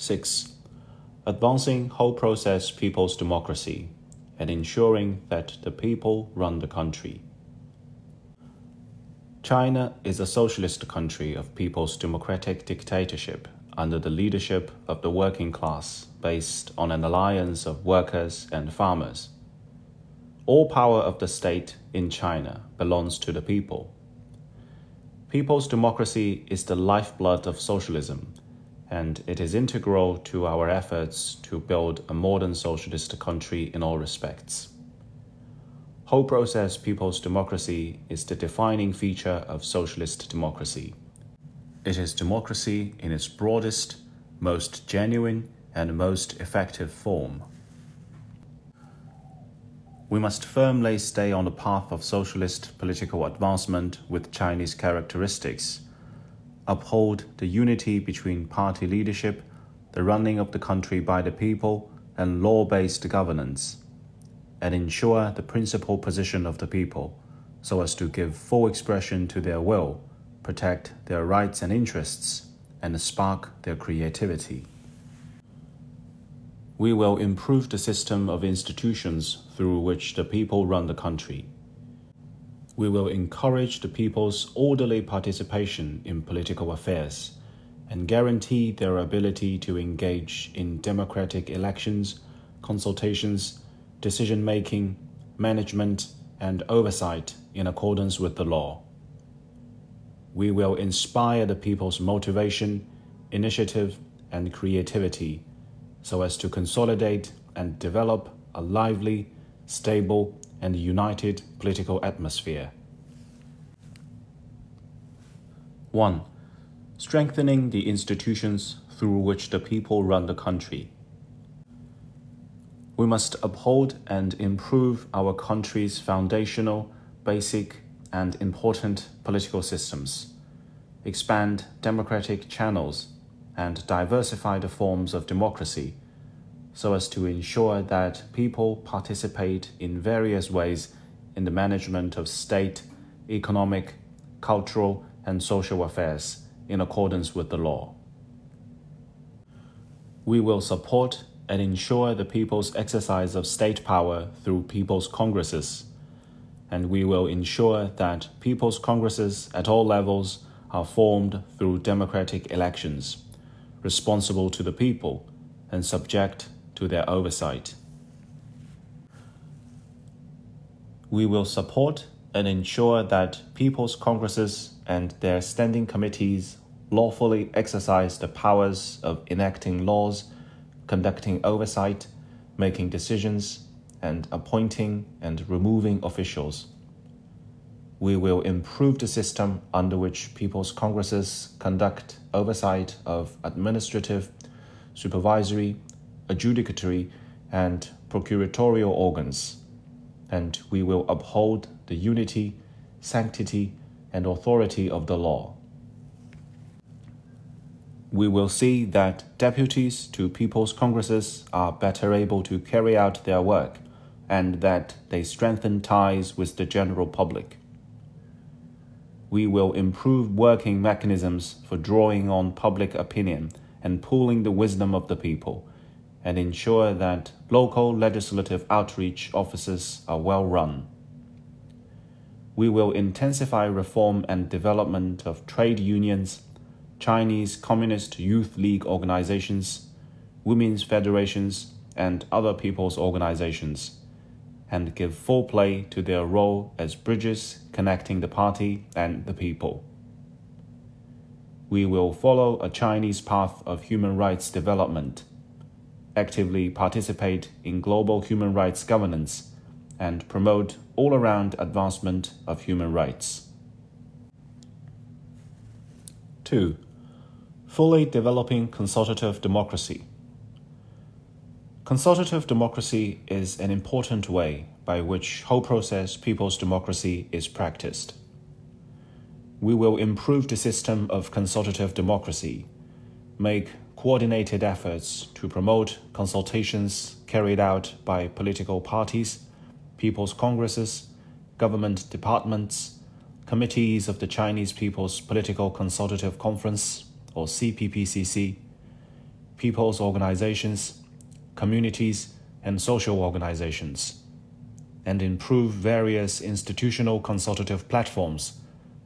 6. Advancing whole process people's democracy and ensuring that the people run the country. China is a socialist country of people's democratic dictatorship under the leadership of the working class based on an alliance of workers and farmers. All power of the state in China belongs to the people. People's democracy is the lifeblood of socialism, and it is integral to our efforts to build a modern socialist country in all respects. Whole process people's democracy is the defining feature of socialist democracy. It is democracy in its broadest, most genuine, and most effective form. We must firmly stay on the path of socialist political advancement with Chinese characteristics, uphold the unity between party leadership, the running of the country by the people, and law based governance and ensure the principal position of the people so as to give full expression to their will, protect their rights and interests, and spark their creativity. We will improve the system of institutions through which the people run the country. We will encourage the people's orderly participation in political affairs and guarantee their ability to engage in democratic elections, consultations, decision making, management, and oversight in accordance with the law. We will inspire the people's motivation, initiative, and creativity so as to consolidate and develop a lively, stable, and united political atmosphere. 1. Strengthening the institutions through which the people run the country. We must uphold and improve our country's foundational, basic, and important political systems, expand democratic channels, and diversify the forms of democracy so as to ensure that people participate in various ways in the management of state, economic, cultural, and social affairs in accordance with the law. We will support and ensure the people's exercise of state power through people's congresses. And we will ensure that people's congresses at all levels are formed through democratic elections, responsible to the people and subject to their oversight. We will support and ensure that people's congresses and their standing committees lawfully exercise the powers of enacting laws conducting oversight, making decisions, and appointing and removing officials. We will improve the system under which people's congresses conduct oversight of administrative, supervisory, adjudicatory, and procuratorial organs, and we will uphold the unity, sanctity, and authority of the law we will see that deputies to people's congresses are better able to carry out their work and that they strengthen ties with the general public. We will improve working mechanisms for drawing on public opinion and pooling the wisdom of the people and ensure that local legislative outreach offices are well run. We will intensify reform and development of trade unions Chinese Communist Youth League organizations, women's federations, and other people's organizations, and give full play to their role as bridges connecting the party and the people. We will follow a Chinese path of human rights development, actively participate in global human rights governance, and promote all around advancement of human rights. 2 fully developing consultative democracy. Consultative democracy is an important way by which whole process people's democracy is practiced. We will improve the system of consultative democracy, make coordinated efforts to promote consultations carried out by political parties, people's congresses, government departments, committees of the Chinese People's Political Consultative Conference, or CPPCC, people's organizations, communities, and social organizations, and improve various institutional consultative platforms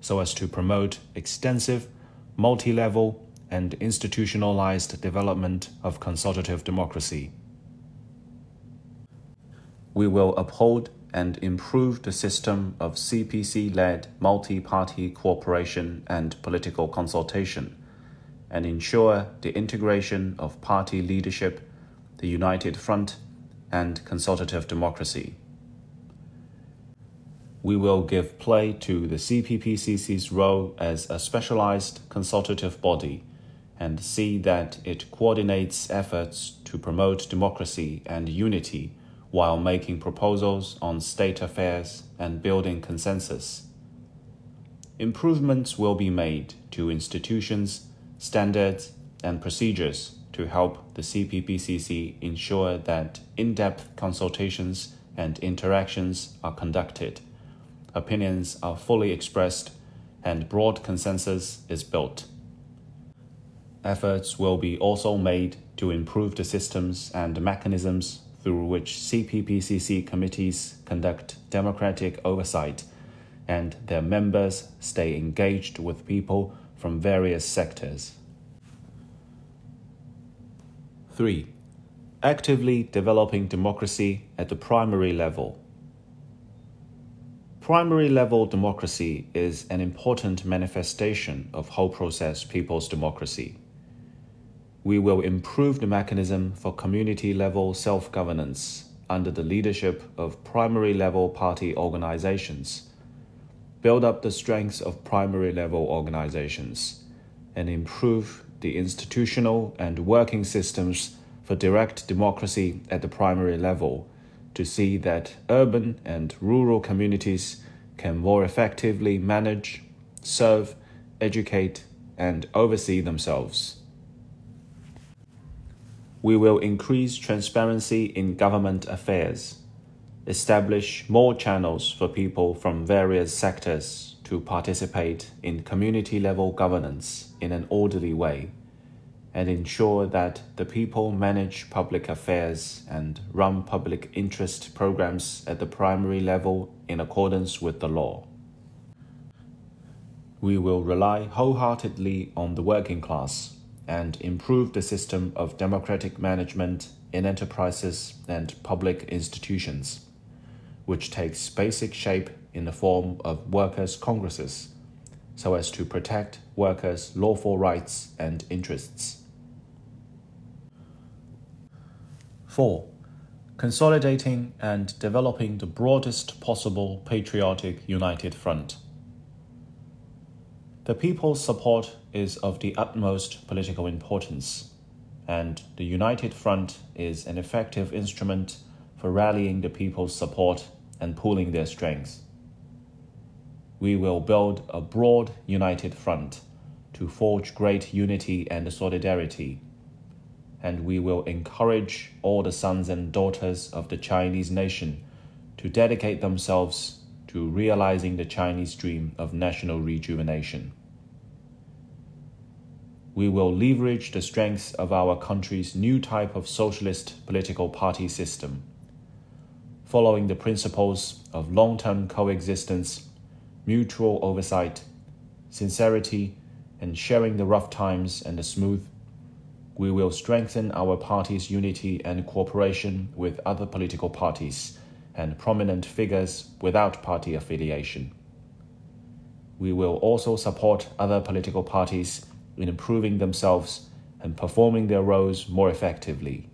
so as to promote extensive, multi level, and institutionalized development of consultative democracy. We will uphold and improve the system of CPC led multi party cooperation and political consultation, and ensure the integration of party leadership, the United Front, and consultative democracy. We will give play to the CPPCC's role as a specialized consultative body and see that it coordinates efforts to promote democracy and unity while making proposals on state affairs and building consensus. Improvements will be made to institutions, standards, and procedures to help the CPPCC ensure that in depth consultations and interactions are conducted, opinions are fully expressed, and broad consensus is built. Efforts will be also made to improve the systems and mechanisms through which CPPCC committees conduct democratic oversight and their members stay engaged with people from various sectors. 3. Actively developing democracy at the primary level. Primary level democracy is an important manifestation of whole process people's democracy we will improve the mechanism for community level self governance under the leadership of primary level party organizations, build up the strengths of primary level organizations, and improve the institutional and working systems for direct democracy at the primary level to see that urban and rural communities can more effectively manage, serve, educate, and oversee themselves we will increase transparency in government affairs, establish more channels for people from various sectors to participate in community level governance in an orderly way, and ensure that the people manage public affairs and run public interest programs at the primary level in accordance with the law. We will rely wholeheartedly on the working class and improve the system of democratic management in enterprises and public institutions, which takes basic shape in the form of workers' congresses, so as to protect workers' lawful rights and interests. 4. Consolidating and developing the broadest possible patriotic united front. The people's support is of the utmost political importance, and the United Front is an effective instrument for rallying the people's support and pooling their strength. We will build a broad united front to forge great unity and solidarity, and we will encourage all the sons and daughters of the Chinese nation to dedicate themselves to realizing the Chinese dream of national rejuvenation we will leverage the strengths of our country's new type of socialist political party system. Following the principles of long term coexistence, mutual oversight, sincerity, and sharing the rough times and the smooth, we will strengthen our party's unity and cooperation with other political parties and prominent figures without party affiliation. We will also support other political parties in improving themselves and performing their roles more effectively.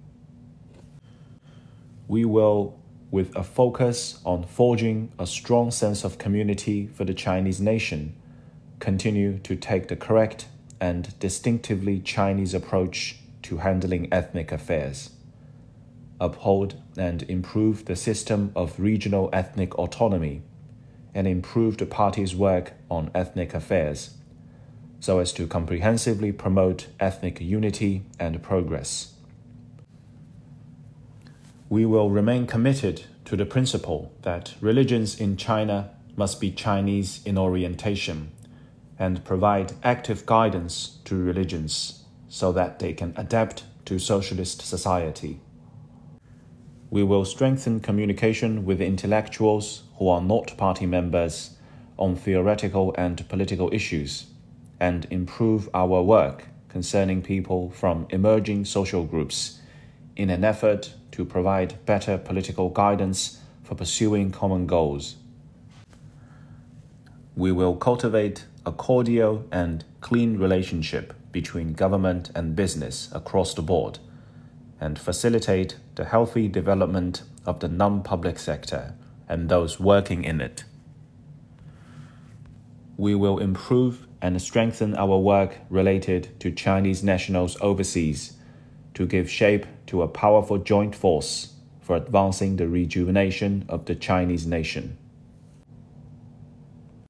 We will, with a focus on forging a strong sense of community for the Chinese nation, continue to take the correct and distinctively Chinese approach to handling ethnic affairs. Uphold and improve the system of regional ethnic autonomy, and improve the party's work on ethnic affairs so as to comprehensively promote ethnic unity and progress. We will remain committed to the principle that religions in China must be Chinese in orientation and provide active guidance to religions so that they can adapt to socialist society. We will strengthen communication with intellectuals who are not party members on theoretical and political issues and improve our work concerning people from emerging social groups in an effort to provide better political guidance for pursuing common goals. We will cultivate a cordial and clean relationship between government and business across the board and facilitate the healthy development of the non public sector and those working in it. We will improve and strengthen our work related to Chinese nationals overseas to give shape to a powerful joint force for advancing the rejuvenation of the Chinese nation.